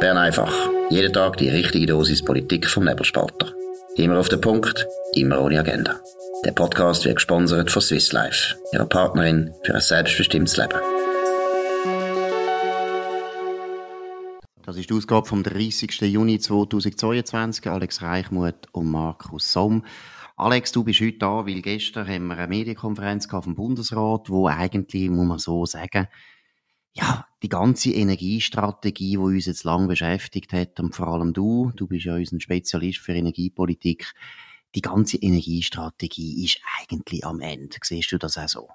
Bern einfach. Jeden Tag die richtige Dosis Politik vom Nebelspalter. Immer auf den Punkt, immer ohne Agenda. Der Podcast wird gesponsert von Swiss Life, ihrer Partnerin für ein selbstbestimmtes Leben. Das ist die Ausgabe vom 30. Juni 2022. Alex Reichmuth und Markus Somm. Alex, du bist heute da, weil gestern haben wir eine Medienkonferenz vom Bundesrat, wo eigentlich, muss man so sagen, ja, die ganze Energiestrategie, die uns jetzt lang beschäftigt hat, und vor allem du, du bist ja unser Spezialist für Energiepolitik, die ganze Energiestrategie ist eigentlich am Ende. Siehst du das auch so?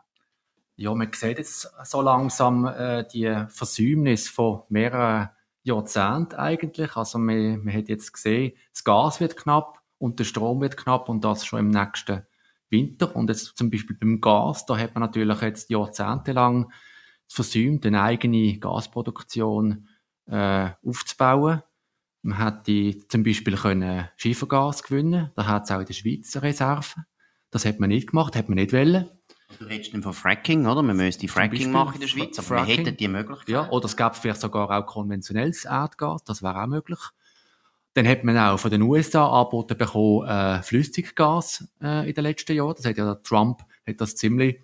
Ja, man sieht jetzt so langsam äh, die Versäumnis von mehreren Jahrzehnten eigentlich. Also man, man hat jetzt gesehen, das Gas wird knapp und der Strom wird knapp und das schon im nächsten Winter. Und jetzt zum Beispiel beim Gas, da hat man natürlich jetzt jahrzehntelang versäumt, eine eigene Gasproduktion äh, aufzubauen. Man hätte zum Beispiel können Schiefergas gewinnen Da hat es auch in der Schweiz Reserven. Das hat man nicht gemacht, hat man nicht wollen. Du redest von Fracking, oder? Man müsste Fracking machen in der Schweiz, aber Fracking, wir hätten die Möglichkeit. Ja, oder es gäbe vielleicht sogar auch konventionelles Erdgas, das wäre auch möglich. Dann hat man auch von den USA angeboten bekommen, äh, Flüssiggas äh, in den letzten Jahren. Das hat ja Trump hat das ziemlich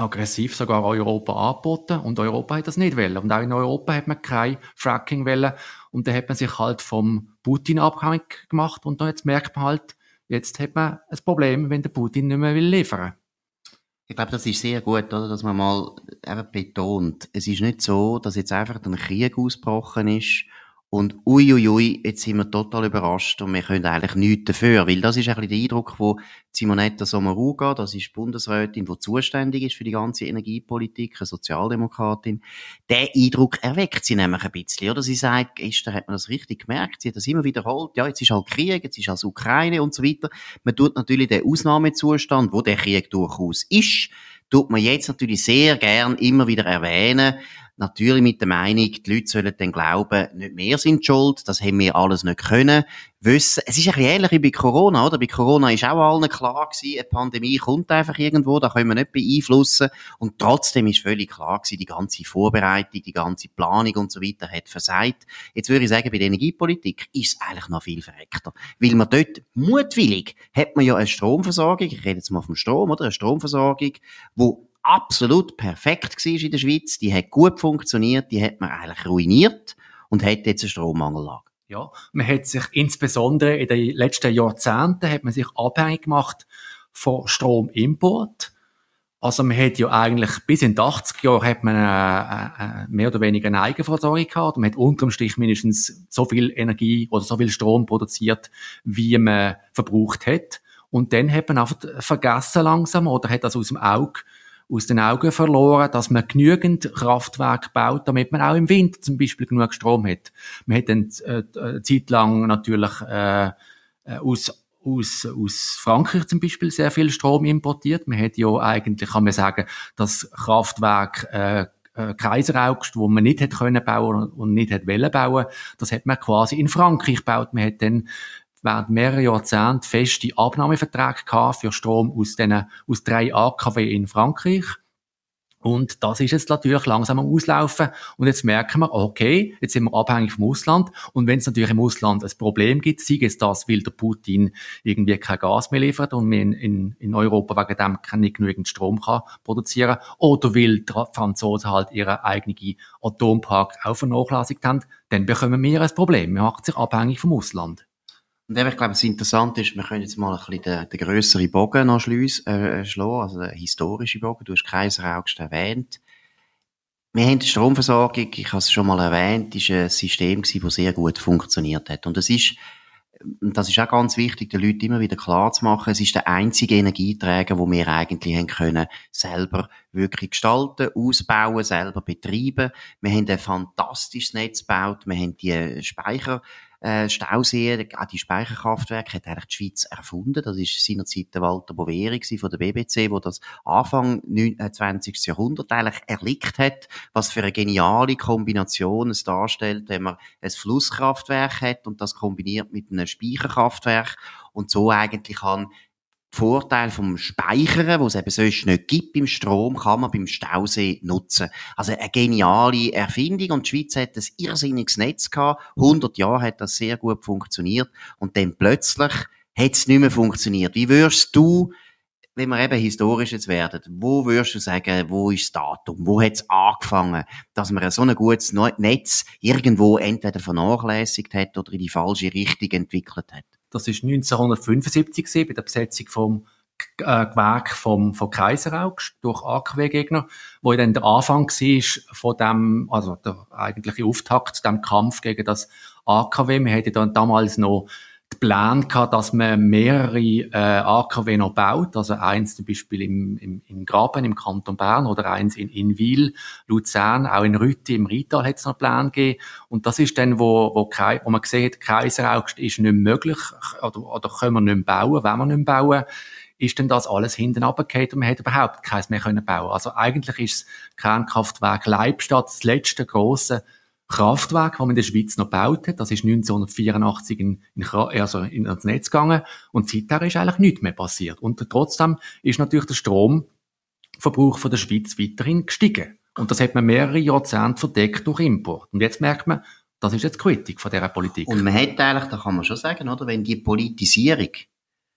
aggressiv sogar Europa angeboten und Europa hat das nicht wollen. Und auch in Europa hat man kein Fracking wollen und dann hat man sich halt vom Putin abhängig gemacht und jetzt merkt man halt, jetzt hat man ein Problem, wenn der Putin nicht mehr will liefern. Ich glaube, das ist sehr gut, oder, dass man mal eben betont, es ist nicht so, dass jetzt einfach ein Krieg ausgebrochen ist und uiuiui, ui, ui, jetzt sind wir total überrascht und wir können eigentlich nichts dafür. Weil das ist ein bisschen der Eindruck, wo Simonetta Sommaruga, das ist die Bundesrätin, die zuständig ist für die ganze Energiepolitik, eine Sozialdemokratin, der Eindruck erweckt sie nämlich ein bisschen. Oder sie sagt, gestern hat man das richtig gemerkt, sie hat das immer wiederholt, ja, jetzt ist halt Krieg, jetzt ist also Ukraine und so weiter. Man tut natürlich den Ausnahmezustand, wo der Krieg durchaus ist, tut man jetzt natürlich sehr gern immer wieder erwähnen, Natürlich mit der Meinung, die Leute sollen dann glauben, nicht mehr sind schuld, das haben wir alles nicht können. Wissen, es ist ein bisschen ähnlich wie bei Corona, oder? Bei Corona ist auch allen klar gewesen, eine Pandemie kommt einfach irgendwo, da können wir nicht beeinflussen. Und trotzdem ist völlig klar gewesen, die ganze Vorbereitung, die ganze Planung und so weiter hat versagt. Jetzt würde ich sagen, bei der Energiepolitik ist es eigentlich noch viel verreckter. Weil man dort mutwillig hat man ja eine Stromversorgung, ich rede jetzt mal vom Strom, oder? Eine Stromversorgung, wo absolut perfekt war in der Schweiz, die hat gut funktioniert, die hat man eigentlich ruiniert und hat jetzt eine Strommangellage. Ja, man hat sich insbesondere in den letzten Jahrzehnten hat man sich abhängig gemacht von Stromimport. Also man hat ja eigentlich bis in die 80er Jahre hat man äh, äh, mehr oder weniger eine Eigenversorgung gehabt. Man hat unterm Strich mindestens so viel Energie oder so viel Strom produziert, wie man verbraucht hat. Und dann hat man einfach vergessen langsam oder hat das aus dem Auge aus den Augen verloren, dass man genügend Kraftwerke baut, damit man auch im Winter zum Beispiel genug Strom hat. Man hat dann äh, eine Zeit lang natürlich äh, äh, aus aus, aus Frankreich zum Beispiel sehr viel Strom importiert. Man hat ja eigentlich, kann man sagen, das Kraftwerk äh, äh, Kreiseraugst, wo man nicht hätte können bauen und nicht hätte wollen bauen, das hat man quasi in Frankreich gebaut. Man hat dann während mehrerer Jahrzehnte feste Abnahmeverträge gehabt für Strom aus, den, aus drei AKW in Frankreich. Und das ist jetzt natürlich langsam am Auslaufen. Und jetzt merken wir, okay, jetzt sind wir abhängig vom Ausland. Und wenn es natürlich im Ausland ein Problem gibt, sei es das, weil der Putin irgendwie kein Gas mehr liefert und wir in, in, in Europa wegen dem nicht genügend Strom kann produzieren oder weil die Franzosen halt ihren eigenen Atompark auch vernachlässigt haben, dann bekommen wir ein Problem. Wir machen sich abhängig vom Ausland. Und eben, ich glaube, das Interessante ist, wir können jetzt mal ein bisschen den, den grösseren Bogen noch schliessen, äh, schlagen, also den historischen Bogen. Du hast Kaiser August erwähnt. Wir haben die Stromversorgung, ich habe es schon mal erwähnt, ist ein System gewesen, das sehr gut funktioniert hat. Und es ist, das ist auch ganz wichtig, den Leuten immer wieder klar zu machen, es ist der einzige Energieträger, wo wir eigentlich haben können, selber wirklich gestalten, ausbauen, selber betreiben. Wir haben ein fantastisches Netz gebaut, wir haben die Speicher äh, Stausee, auch die Speicherkraftwerke hat eigentlich die Schweiz erfunden. Das ist seinerzeit der Walter Boveri von der BBC, wo das Anfang 20. Äh, Jahrhundert eigentlich erlickt hat, was für eine geniale Kombination es darstellt, wenn man ein Flusskraftwerk hat und das kombiniert mit einem Speicherkraftwerk und so eigentlich kann Vorteil vom Speichern, wo es eben sonst nicht gibt beim Strom, kann man beim Stausee nutzen. Also eine geniale Erfindung und die Schweiz hat ein irrsinniges Netz gehabt. 100 Jahre hat das sehr gut funktioniert und dann plötzlich hat es nicht mehr funktioniert. Wie würdest du, wenn wir eben historisch jetzt werden, wo würdest du sagen, wo ist das Datum? Wo hat es angefangen, dass man so ein gutes Netz irgendwo entweder vernachlässigt hat oder in die falsche Richtung entwickelt hat? Das ist 1975 bei der Besetzung vom äh, Gewerk vom, von Kaiseraugst durch AKW-Gegner, wo dann der Anfang war von dem, also der eigentliche Auftakt zu dem Kampf gegen das AKW. Wir hätten dann damals noch Plan gehabt, dass man mehrere äh, AKW noch baut, also eins zum Beispiel im, im, im Graben im Kanton Bern oder eins in, in Wil, Luzern, auch in Rütti im Rital hat es noch Plan gegeben. Und das ist dann, wo, wo, wo man gesehen hat, Kaiseraugst ist nicht möglich oder, oder können wir nicht bauen, wenn wir nicht bauen ist denn das alles hinten runtergefallen und man hätte überhaupt keins mehr können bauen. Also eigentlich ist das Kernkraftwerk Leibstadt das letzte große Kraftwerk, das man in der Schweiz noch gebaut hat. Das ist 1984 in, in, also in, ins Netz gegangen. Und seither ist eigentlich nichts mehr passiert. Und trotzdem ist natürlich der Stromverbrauch von der Schweiz weiterhin gestiegen. Und das hat man mehrere Jahrzehnte verdeckt durch Import. Und jetzt merkt man, das ist jetzt Kritik von dieser Politik. Und man hat eigentlich, da kann man schon sagen, oder, wenn die Politisierung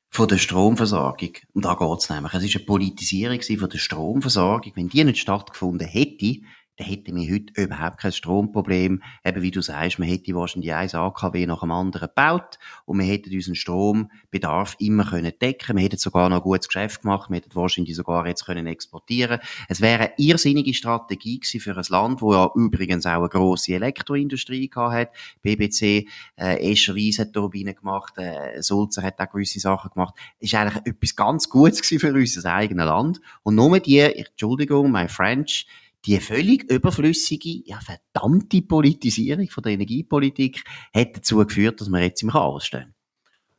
von der Stromversorgung, und da geht's nämlich, es ist eine Politisierung von der Stromversorgung, wenn die nicht stattgefunden hätte, dann hätten wir heute überhaupt kein Stromproblem. Eben wie du sagst, man hätte wahrscheinlich ein AKW nach dem anderen gebaut und wir hätten unseren Strombedarf immer können decken. Wir hätten sogar noch ein gutes Geschäft gemacht. Wir hätten wahrscheinlich sogar jetzt können exportieren. Es wäre eine irrsinnige Strategie gewesen für ein Land, wo ja übrigens auch eine grosse Elektroindustrie gehabt hat. BBC, äh, Escherwies hat Turbinen gemacht, äh, Sulzer hat auch gewisse Sachen gemacht. Ist eigentlich etwas ganz Gutes gewesen für unser eigenes Land. Und nur die, Entschuldigung, my French, die völlig überflüssige, ja, verdammte Politisierung von der Energiepolitik hat dazu geführt, dass wir jetzt im Chaos stehen.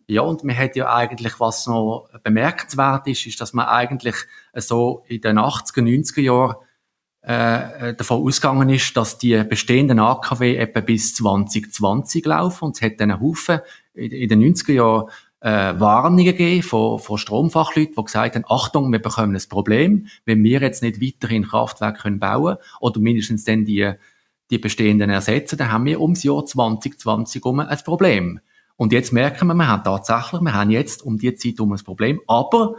Ja, und man hat ja eigentlich, was noch bemerkenswert ist, ist, dass man eigentlich so in den 80er, 90er Jahren äh, davon ausgegangen ist, dass die bestehenden AKW etwa bis 2020 laufen. Und es hat dann einen Haufen in, in den 90er Jahren äh, Warnungen gegeben von, von Stromfachleuten, die gesagt haben, Achtung, wir bekommen ein Problem, wenn wir jetzt nicht weiterhin Kraftwerke können bauen oder mindestens dann die, die bestehenden ersetzen, dann haben wir ums Jahr 2020 um ein Problem. Und jetzt merken wir, wir haben tatsächlich, wir haben jetzt um die Zeit um ein Problem, aber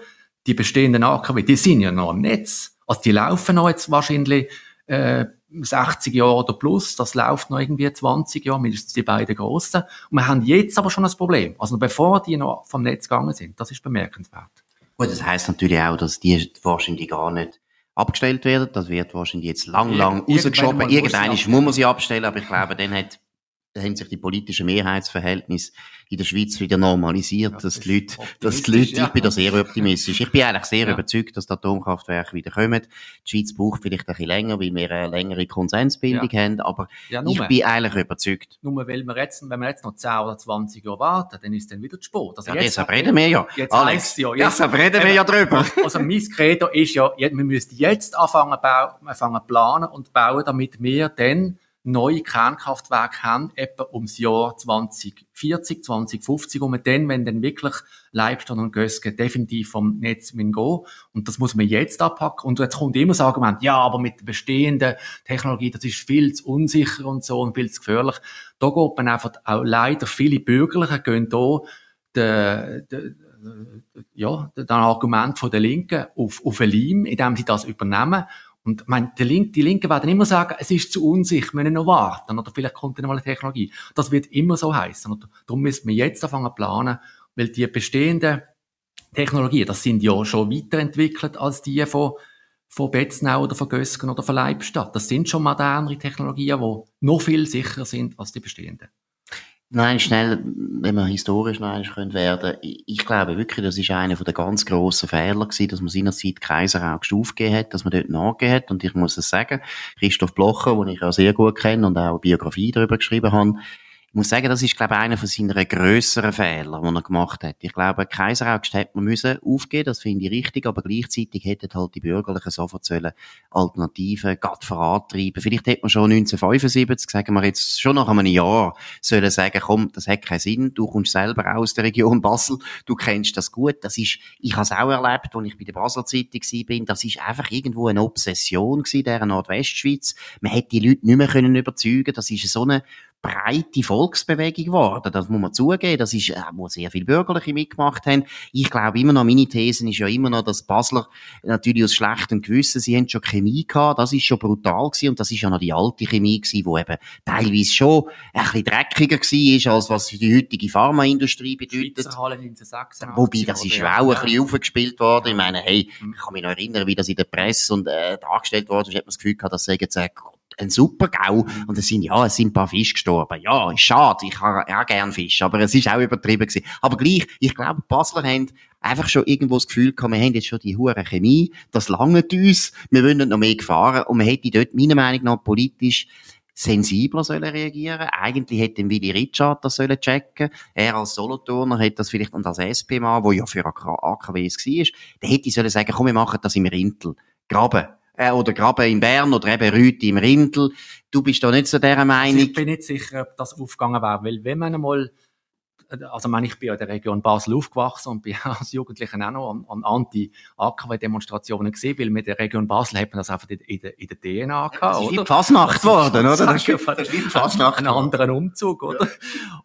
die bestehenden AKW, die sind ja noch im Netz. Also die laufen noch jetzt wahrscheinlich äh, 60 Jahre oder plus, das läuft noch irgendwie 20 Jahre, mindestens die beiden grossen. Und wir haben jetzt aber schon ein Problem. Also bevor die noch vom Netz gegangen sind, das ist bemerkenswert. Gut, das heißt natürlich auch, dass die wahrscheinlich gar nicht abgestellt werden. Das wird wahrscheinlich jetzt lang, lang rausgeschoben. Irgendwann muss, man sie abstellen, aber ich glaube, dann hat haben sich die politischen Mehrheitsverhältnisse in der Schweiz wieder normalisiert, ja, dass, die Leute, dass die Leute, ja. ich bin da sehr optimistisch. Ich bin eigentlich sehr ja. überzeugt, dass die Atomkraftwerke wieder kommen. Die Schweiz braucht vielleicht ein bisschen länger, weil wir eine längere Konsensbildung haben, aber ich bin eigentlich überzeugt. Nur weil wir jetzt, wenn wir jetzt noch 10 oder 20 Jahre warten, dann ist dann wieder zu spät. Also ja, jetzt, deshalb reden wir ja. Jetzt Alex, ja, ja. Deshalb reden wir ja drüber. Also mein Credo ist ja, wir müssen jetzt anfangen, bauen, anfangen planen und bauen, damit wir dann neue Kernkraftwerke haben, etwa ums Jahr 2040, 2050, um dann, wenn dann wirklich Leibstadt und Gösge definitiv vom Netz gehen Und das muss man jetzt abpacken. Und jetzt kommt immer das Argument, ja, aber mit der bestehenden Technologie, das ist viel zu unsicher und so und viel zu gefährlich. Da geht man einfach auch leider viele Bürgerliche gehen da de, de, ja, das Argument von der Linken auf, auf ein Leim, indem sie das übernehmen und mein, die, Link, die Linken werden immer sagen, es ist zu unsicher, wir müssen noch warten, oder vielleicht kommt dann mal eine Technologie. Das wird immer so heißen. Und darum müssen wir jetzt anfangen zu planen, weil die bestehenden Technologien, das sind ja schon weiterentwickelt als die von, von Betznau oder von Gösgen oder von Leibstadt. Das sind schon modernere Technologien, die noch viel sicherer sind als die bestehenden. Nein, schnell, wenn man historisch noch einmal werden ich, ich glaube wirklich, das ist einer der ganz grossen Fehler gewesen, dass man seinerzeit Kaiser auch aufgegeben hat, dass man dort nachgegeben hat. Und ich muss es sagen, Christoph Blocher, den ich auch sehr gut kenne und auch eine Biografie darüber geschrieben habe, muss sagen, das ist, glaube ich, einer von seinen grösseren Fehler, die er gemacht hat. Ich glaube, Kaiseraugst hätte man müssen aufgeben, das finde ich richtig, aber gleichzeitig hätten halt die Bürgerlichen sofort sollen Alternativen gerade vorantreiben. Vielleicht hätte man schon 1975, sagen wir jetzt, schon nach einem Jahr, sollen sagen, komm, das hat keinen Sinn, du kommst selber aus der Region Basel, du kennst das gut, das ist, ich habe es auch erlebt, als ich bei der Basler Zeitung war, das ist einfach irgendwo eine Obsession gewesen, der Nordwestschweiz. Man hätte die Leute nicht mehr können überzeugen, das ist so eine breite Volksbewegung geworden. Das muss man zugeben. Das ist, äh, wo sehr viele Bürgerliche mitgemacht haben. Ich glaube immer noch, meine These ist ja immer noch, dass Basler natürlich aus schlechtem Gewissen, sie haben schon Chemie gehabt. Das ist schon brutal gewesen. Und das ist ja noch die alte Chemie gewesen, die eben teilweise schon ein bisschen dreckiger war, als was die heutige Pharmaindustrie bedeutet. Wobei, das ist ja auch ein bisschen aufgespielt worden. Ich meine, hey, mhm. ich kann mich noch erinnern, wie das in der Presse und, äh, dargestellt worden ist, hat man das Gefühl gehabt, dass sie äh, ein super GAU. Mhm. Und es sind, ja, es sind ein paar Fische gestorben. Ja, ist schade. Ich habe ja gern Fisch. Aber es ist auch übertrieben gewesen. Aber gleich, ich glaube, Basler haben einfach schon irgendwo das Gefühl gehabt, wir haben jetzt schon die hure Chemie. Das langt uns. Wir wollen noch mehr gefahren. Und man hätte dort, meiner Meinung nach, politisch sensibler sollen reagieren. Eigentlich hätte Willy Richard das sollen checken. Er als Soloturner hätte das vielleicht, und als SP-Mann, der ja für AKWs war, der hätte sollen sagen, komm, wir machen das im Rintel. Graben äh, oder Graben in Bern oder eben Rüti im Rindel. Du bist da nicht so der Meinung. Ich bin nicht sicher, ob das aufgegangen wäre, weil wenn man einmal also meine, ich bin ja in der Region Basel aufgewachsen und bin als Jugendlicher auch noch an, an Anti-AKW-Demonstrationen gesehen, weil mit der Region Basel hat man das einfach in, in, der, in der DNA gehabt, das ist oder? Fasnacht geworden, oder? Das ist, das ist Fasnacht. Ein anderen Umzug, oder? Ja.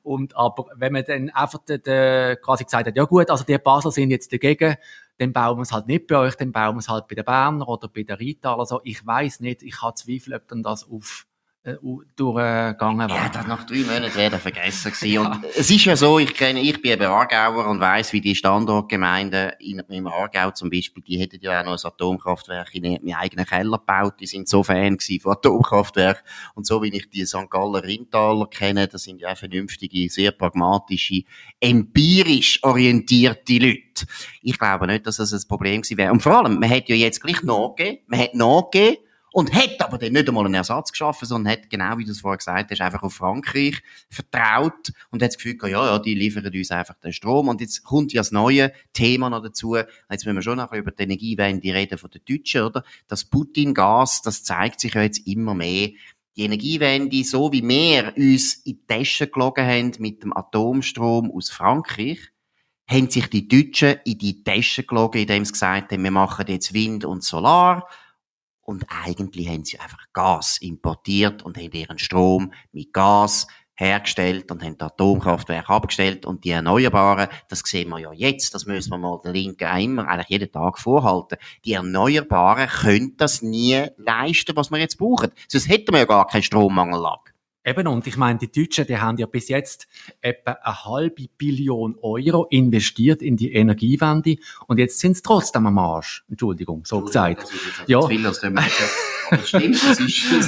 Und, aber wenn man dann einfach de, de, quasi gesagt hat, ja gut, also die Basel sind jetzt dagegen, dann bauen wir es halt nicht bei euch, dann bauen wir es halt bei den Berner oder bei den Rheintaler, also ich weiß nicht, ich habe Zweifel, ob dann das auf durchgegangen wäre. Ja, das nach drei Monaten wäre vergessen gewesen. ja. Und es ist ja so, ich kenne, ich bin eben Aargauer und weiss, wie die Standortgemeinden in, im Aargau zum Beispiel, die hätten ja auch noch ein Atomkraftwerk in ihrem eigenen Keller gebaut. Die sind so Fan gewesen von Atomkraftwerk. Und so wie ich die St. Galler Rindtaler kenne, das sind ja auch vernünftige, sehr pragmatische, empirisch orientierte Leute. Ich glaube nicht, dass das ein Problem gewesen wäre. Und vor allem, man hat ja jetzt gleich nachgegeben, man hat nachgegeben, und hat aber dann nicht einmal einen Ersatz geschaffen, sondern hat, genau wie du es vorher gesagt hast, einfach auf Frankreich vertraut und hat das Gefühl gehabt, ja, ja, die liefern uns einfach den Strom. Und jetzt kommt ja das neue Thema noch dazu. Jetzt müssen wir schon noch über die Energiewende reden von den Deutschen, oder? Das Putin-Gas, das zeigt sich ja jetzt immer mehr. Die Energiewende, so wie wir uns in die Tasche gelogen haben mit dem Atomstrom aus Frankreich, haben sich die Deutschen in die Tasche gelogen, indem sie gesagt haben, wir machen jetzt Wind und Solar und eigentlich haben sie einfach Gas importiert und haben ihren Strom mit Gas hergestellt und haben das Atomkraftwerk abgestellt und die Erneuerbaren, das sehen wir ja jetzt, das müssen wir mal den Linken immer, eigentlich jeden Tag vorhalten. Die Erneuerbaren können das nie leisten, was wir jetzt brauchen. Sonst hätten wir ja gar keinen Strommangellage. Eben, und ich meine, die Deutschen, die haben ja bis jetzt etwa eine halbe Billion Euro investiert in die Energiewende und jetzt sind sie trotzdem am Arsch. Entschuldigung, so gesagt. Ja.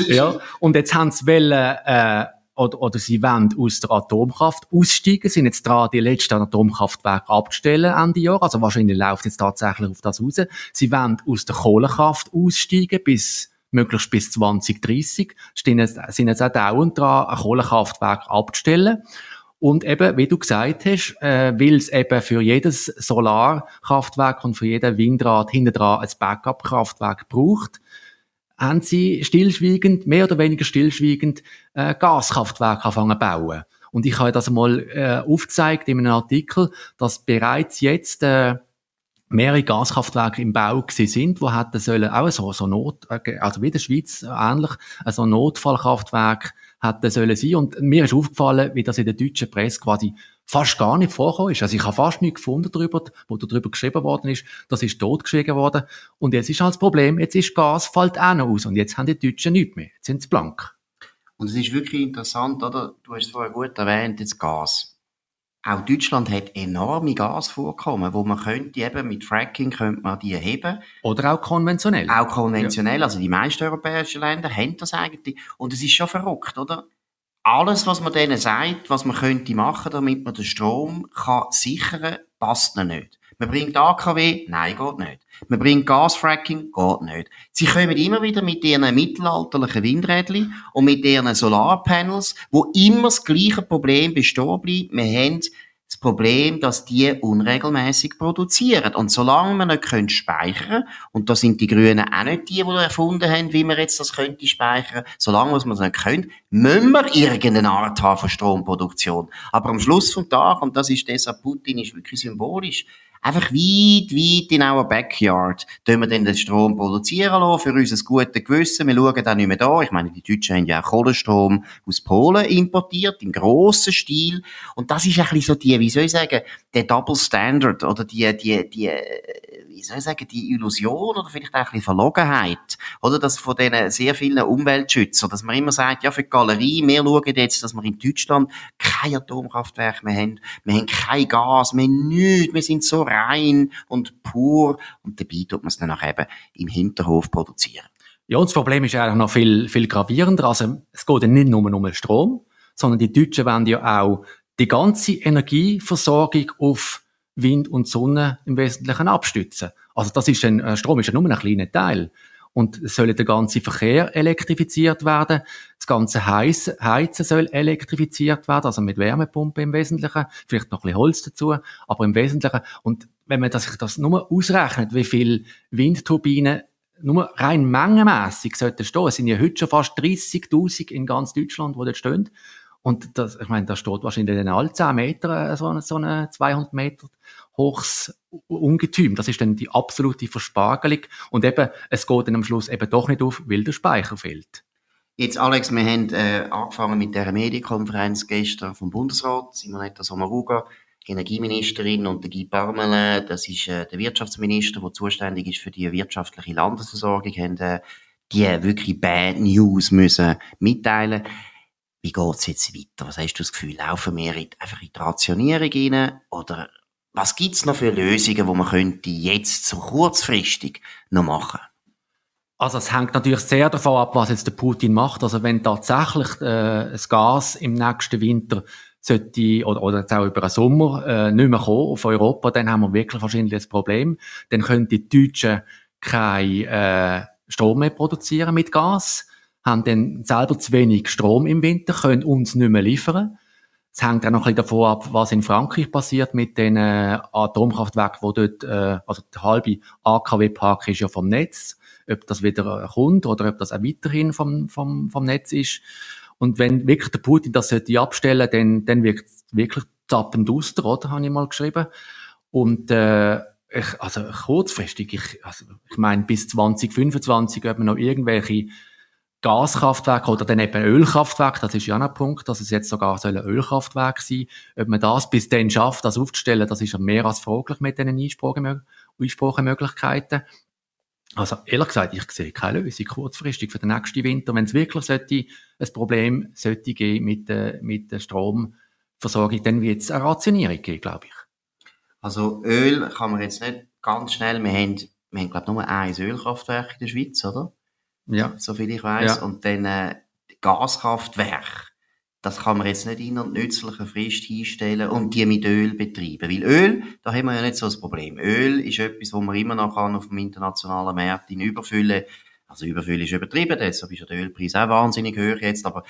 ja. Und jetzt haben sie wollen, äh, oder, oder sie wollen aus der Atomkraft aussteigen, sind jetzt dran, die letzten Atomkraftwerke abzustellen Ende Jahr. Also wahrscheinlich läuft jetzt tatsächlich auf das raus. Sie wollen aus der Kohlekraft aussteigen bis möglichst bis 2030, sind jetzt, sind jetzt auch dauernd dran, ein Kohlekraftwerk abzustellen. Und eben, wie du gesagt hast, äh, weil es eben für jedes Solarkraftwerk und für jeden Windrad hinten dran ein Backup-Kraftwerk braucht, haben sie stillschweigend, mehr oder weniger stillschweigend, äh, Gaskraftwerke anfangen zu bauen. Und ich habe das einmal äh, aufgezeigt in einem Artikel, dass bereits jetzt äh, mehrere Gaskraftwerke im Bau sind, wo hätten sollen auch so, so Not, äh, also wie der Schweiz ähnlich, so ein Notfallkraftwerk hätten sollen sein. Und mir ist aufgefallen, wie das in der deutschen Presse quasi fast gar nicht vorgekommen ist. Also ich habe fast nichts gefunden darüber, wo darüber geschrieben worden ist. Das ist totgeschwiegen worden. Und jetzt ist halt das Problem, jetzt ist Gas, fällt auch noch aus. Und jetzt haben die Deutschen nichts mehr. Jetzt sind sie blank. Und es ist wirklich interessant, oder? Du hast es vorher gut erwähnt, jetzt Gas auch Deutschland hat enorme Gasvorkommen, wo man könnte eben mit Fracking könnte man die heben. Oder auch konventionell. Auch konventionell. Ja. Also die meisten europäischen Länder haben das eigentlich. Und es ist schon verrückt, oder? Alles, was man denen sagt, was man könnte machen, damit man den Strom kann sichern, passt nicht. Man bringt AKW? Nein, geht nicht. Man bringt Gasfracking? Geht nicht. Sie kommen immer wieder mit ihren mittelalterlichen Windrädchen und mit ihren Solarpanels, wo immer das gleiche Problem bestehen bleibt. Wir haben das Problem, dass die unregelmäßig produzieren. Und solange wir nicht können speichern und da sind die Grünen auch nicht die, die erfunden haben, wie man jetzt das könnte speichern, solange wir es nicht können, müssen wir irgendeine Art haben von Stromproduktion. Aber am Schluss vom Tag, und das ist deshalb Putin, ist wirklich symbolisch, einfach weit, weit in our Backyard, tun wir dann den Strom produzieren lassen, für unser gutes Gewissen. Wir schauen dann nicht mehr da. Ich meine, die Deutschen haben ja auch Kohlenstrom aus Polen importiert, im grossen Stil. Und das ist ein bisschen so die, wie soll ich sagen, der Double Standard oder die, die, die, wie soll ich sagen, die Illusion oder vielleicht auch ein bisschen Verlogenheit, oder das von diesen sehr vielen Umweltschützern, dass man immer sagt, ja, für die Galerie, wir schauen jetzt, dass wir in Deutschland kein Atomkraftwerk mehr haben, wir haben kein Gas, wir haben nichts, wir sind so rein und pur und dabei tut man es dann auch eben im Hinterhof produzieren. Ja, und das Problem ist eigentlich noch viel, viel gravierender. Also, es geht ja nicht nur um Strom, sondern die Deutschen wollen ja auch die ganze Energieversorgung auf Wind und Sonne im Wesentlichen abstützen. Also das ist ein, äh, Strom ist ja nur ein kleiner Teil. Und soll der ganze Verkehr elektrifiziert werden. Das ganze Heizen, soll elektrifiziert werden, also mit Wärmepumpe im Wesentlichen. Vielleicht noch ein bisschen Holz dazu, aber im Wesentlichen. Und wenn man sich das nur ausrechnet, wie viel Windturbinen nur rein mengenmässig sollten stehen, es sind ja heute schon fast 30.000 in ganz Deutschland, wo dort stehen. Und das, ich meine, da steht wahrscheinlich in alle 10 Meter so, so eine 200 Meter hochs Ungetüm. Das ist dann die absolute Verspargelung. Und eben, es geht dann am Schluss eben doch nicht auf, weil der Speicher fehlt. Jetzt, Alex, wir haben äh, angefangen mit der Medienkonferenz gestern vom Bundesrat. Simonetta Sommaruga, Energieministerin, und der Guy Parmelin, das ist äh, der Wirtschaftsminister, der zuständig ist für die wirtschaftliche Landesversorgung, haben äh, die wirklich Bad News müssen mitteilen wie geht's jetzt weiter? Was hast du das Gefühl? Laufen wir einfach in die Rationierung rein? Oder was gibt's noch für Lösungen, die man könnte jetzt so kurzfristig noch machen? Also es hängt natürlich sehr davon ab, was jetzt der Putin macht. Also wenn tatsächlich äh, das Gas im nächsten Winter sollte, oder, oder jetzt auch über den Sommer äh, nicht mehr kommen auf Europa, dann haben wir wirklich wahrscheinlich das Problem. Dann können die Deutschen kein äh, Strom mehr produzieren mit Gas, haben dann selber zu wenig Strom im Winter, können uns nicht mehr liefern. Es hängt auch noch ein bisschen davon ab, was in Frankreich passiert mit den äh, Atomkraftwerken, wo dort, äh, also der halbe AKW-Park ist ja vom Netz, ob das wieder kommt oder ob das auch weiterhin vom, vom, vom Netz ist. Und wenn wirklich der Putin das sollte abstellen, dann, dann wirkt es wirklich zappend auster, oder? Habe ich mal geschrieben. Und, äh, ich, also kurzfristig, ich, also, ich meine, bis 2025, ob man noch irgendwelche Gaskraftwerk oder dann eben Ölkraftwerk, das ist ja ein Punkt, dass es jetzt sogar soll ein Ölkraftwerk sein Ob man das bis dann schafft, das aufzustellen, das ist ja mehr als fraglich mit diesen Einsprachemöglichkeiten. Also ehrlich gesagt, ich sehe keine Lösung kurzfristig für den nächsten Winter. Wenn es wirklich sollte, ein Problem sollte geben mit der, mit der Stromversorgung, dann wird es eine Rationierung geben, glaube ich. Also Öl kann man jetzt nicht ganz schnell, wir haben, wir haben glaube ich nur ein Ölkraftwerk in der Schweiz, oder? Ja. Soviel ich weiß. Ja. Und dann äh, Gaskraftwerk. Das kann man jetzt nicht in einer nützlichen Frist einstellen und die mit Öl betreiben. Weil Öl, da haben wir ja nicht so das Problem. Öl ist etwas, wo man immer noch kann auf dem internationalen Markt in überfüllen. Also überfüllen ist übertrieben, deshalb ist der Ölpreis auch wahnsinnig hoch jetzt, aber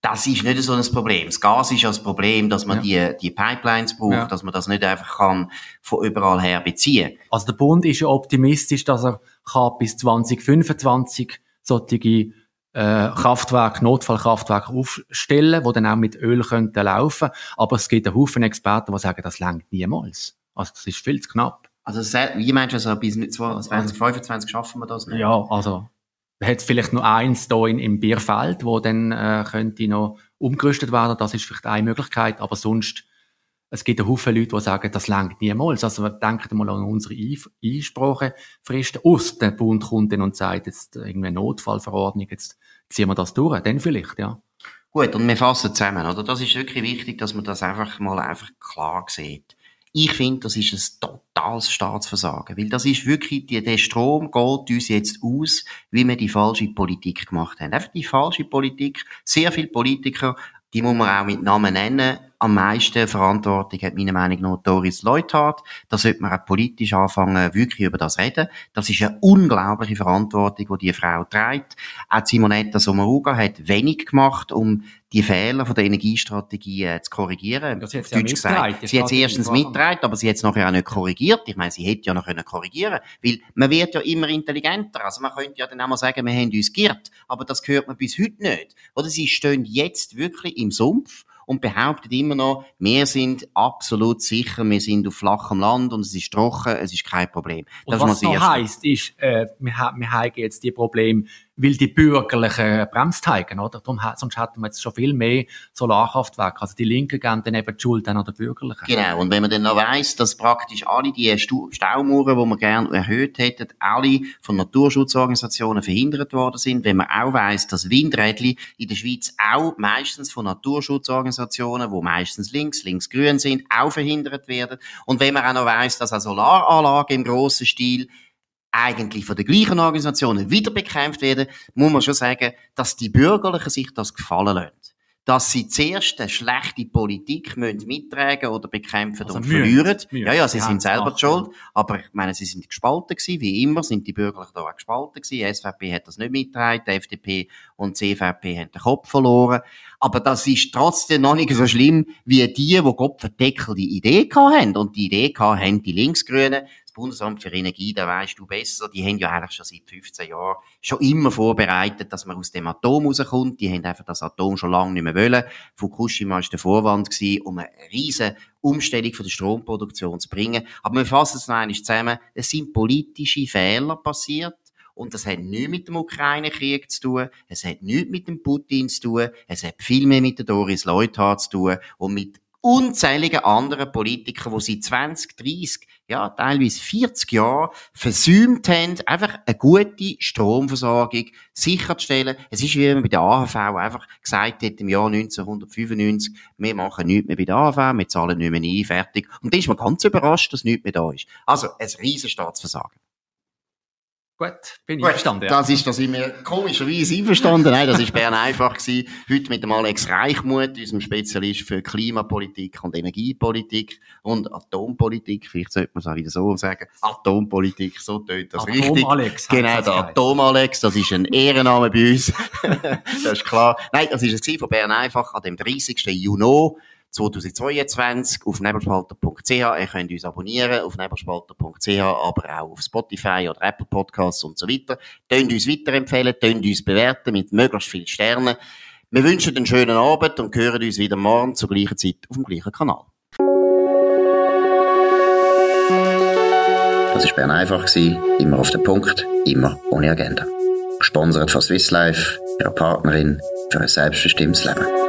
das ist nicht so ein Problem. Das Gas ist ja das Problem, dass man ja. die, die Pipelines braucht, ja. dass man das nicht einfach kann von überall her beziehen. Also der Bund ist ja optimistisch, dass er kann bis 2025 solche äh, Kraftwerke, Notfallkraftwerke aufstellen, die dann auch mit Öl könnten laufen. Aber es gibt einen Haufen Experten, die sagen, das längt niemals. Also das ist viel zu knapp. Also wie meinst du, also bis 2025 schaffen wir das nicht? Ja, also hat vielleicht noch eins da in, im Bierfeld, wo dann äh, könnte noch umgerüstet werden. Das ist vielleicht eine Möglichkeit, aber sonst es gibt einen Haufen Leute, die sagen, das längt niemals. Also wir denken mal an unsere Einsprachefristen. Aus der Bund kommt dann und sagt, jetzt irgendeine Notfallverordnung, jetzt ziehen wir das durch. Dann vielleicht, ja. Gut, und wir fassen zusammen, oder? Das ist wirklich wichtig, dass man das einfach mal einfach klar sieht. Ich finde, das ist ein totales Staatsversagen, weil das ist wirklich, die, der Strom geht uns jetzt aus, wie wir die falsche Politik gemacht haben. Einfach die falsche Politik. Sehr viele Politiker, die muss man auch mit Namen nennen, am meisten Verantwortung hat meiner Meinung nach Doris Leuthard. Da sollte man auch politisch anfangen, wirklich über das reden. Das ist eine unglaubliche Verantwortung, die die Frau trägt. Auch Simonetta Sommaruga hat wenig gemacht, um die Fehler von der Energiestrategie äh, zu korrigieren. Das hat sie, ja gesagt, sie hat es erstens mitgetragen, aber sie hat es nachher auch nicht korrigiert. Ich meine, sie hätte ja noch können korrigieren weil man wird ja immer intelligenter. Also man könnte ja dann auch mal sagen, wir haben uns geirrt, aber das gehört man bis heute nicht. Oder sie stehen jetzt wirklich im Sumpf und behauptet immer noch, wir sind absolut sicher, wir sind auf flachem Land und es ist trocken, es ist kein Problem. Das und was noch heisst, ist, äh, wir, wir haben jetzt die Probleme weil die Bürgerlichen bremst haben, oder? Darum, sonst hätten wir jetzt schon viel mehr Solarkraftwerke. Also die Linken geben dann eben die Schuld an den Bürgerlichen. Genau. Und wenn man dann noch weiss, dass praktisch alle die Staumauern, die man gerne erhöht hätten, alle von Naturschutzorganisationen verhindert worden sind, wenn man auch weiss, dass Windrädli in der Schweiz auch meistens von Naturschutzorganisationen, wo meistens links, links-grün sind, auch verhindert werden. Und wenn man auch noch weiss, dass eine Solaranlage im grossen Stil eigentlich von den gleichen Organisationen wieder bekämpft werden, muss man schon sagen, dass die Bürgerlichen sich das gefallen lassen. Dass sie zuerst eine schlechte Politik müssen mittragen oder bekämpfen also und verlieren. Ja, ja, sie sind selber schuld. Aber ich meine, sie sind gespalten gewesen, wie immer, sind die Bürgerlichen da auch gespalten gewesen. Die SVP hat das nicht mitgetragen, die FDP und die CVP haben den Kopf verloren. Aber das ist trotzdem noch nicht so schlimm, wie die, die Gott verdeckel die Idee haben. Und die Idee haben die Linksgrünen, Bundesamt für Energie, da weißt du besser, die haben ja eigentlich schon seit 15 Jahren schon immer vorbereitet, dass man aus dem Atom rauskommt. Die haben einfach das Atom schon lange nicht mehr wollen. Fukushima war der Vorwand gewesen, um eine riesige Umstellung von der Stromproduktion zu bringen. Aber wir fassen es noch einmal zusammen. Es sind politische Fehler passiert. Und das hat nichts mit dem Ukraine-Krieg zu tun. Es hat nichts mit dem Putin zu tun. Es hat viel mehr mit der Doris Leuthard zu tun und mit unzähligen anderen Politikern, die seit 20, 30, ja, teilweise 40 Jahren versäumt haben, einfach eine gute Stromversorgung sicherzustellen. Es ist wie man bei der AHV einfach gesagt hat, im Jahr 1995, wir machen nichts mehr bei der AHV, wir zahlen nicht mehr ein, fertig. Und dann ist man ganz überrascht, dass nichts mehr da ist. Also, ein riesen Staatsversagen. Gut, bin ich Gut, einverstanden. Ja. Das ist, da sind wir komischerweise einverstanden. Nein, das ist Bern einfach gewesen. Heute mit dem Alex Reichmuth, unserem Spezialist für Klimapolitik und Energiepolitik und Atompolitik. Vielleicht sollte man es auch wieder so sagen. Atompolitik, so tönt das Atom richtig. Alex. Genau, der Atom Alex, das ist ein Ehrenname bei uns. das ist klar. Nein, das ist es von Bern einfach an dem 30. Juni 2022 auf nebelspalter.ch. Ihr könnt uns abonnieren auf nebelspalter.ch, aber auch auf Spotify oder Apple Podcasts und so weiter. Tönt uns weiterempfehlen, tönt uns bewerten mit möglichst vielen Sternen. Wir wünschen einen schönen Abend und hören uns wieder morgen zur gleichen Zeit auf dem gleichen Kanal. Das war Bern einfach, immer auf den Punkt, immer ohne Agenda. Gesponsert von Swiss Life, ihrer Partnerin für ein selbstbestimmtes Leben.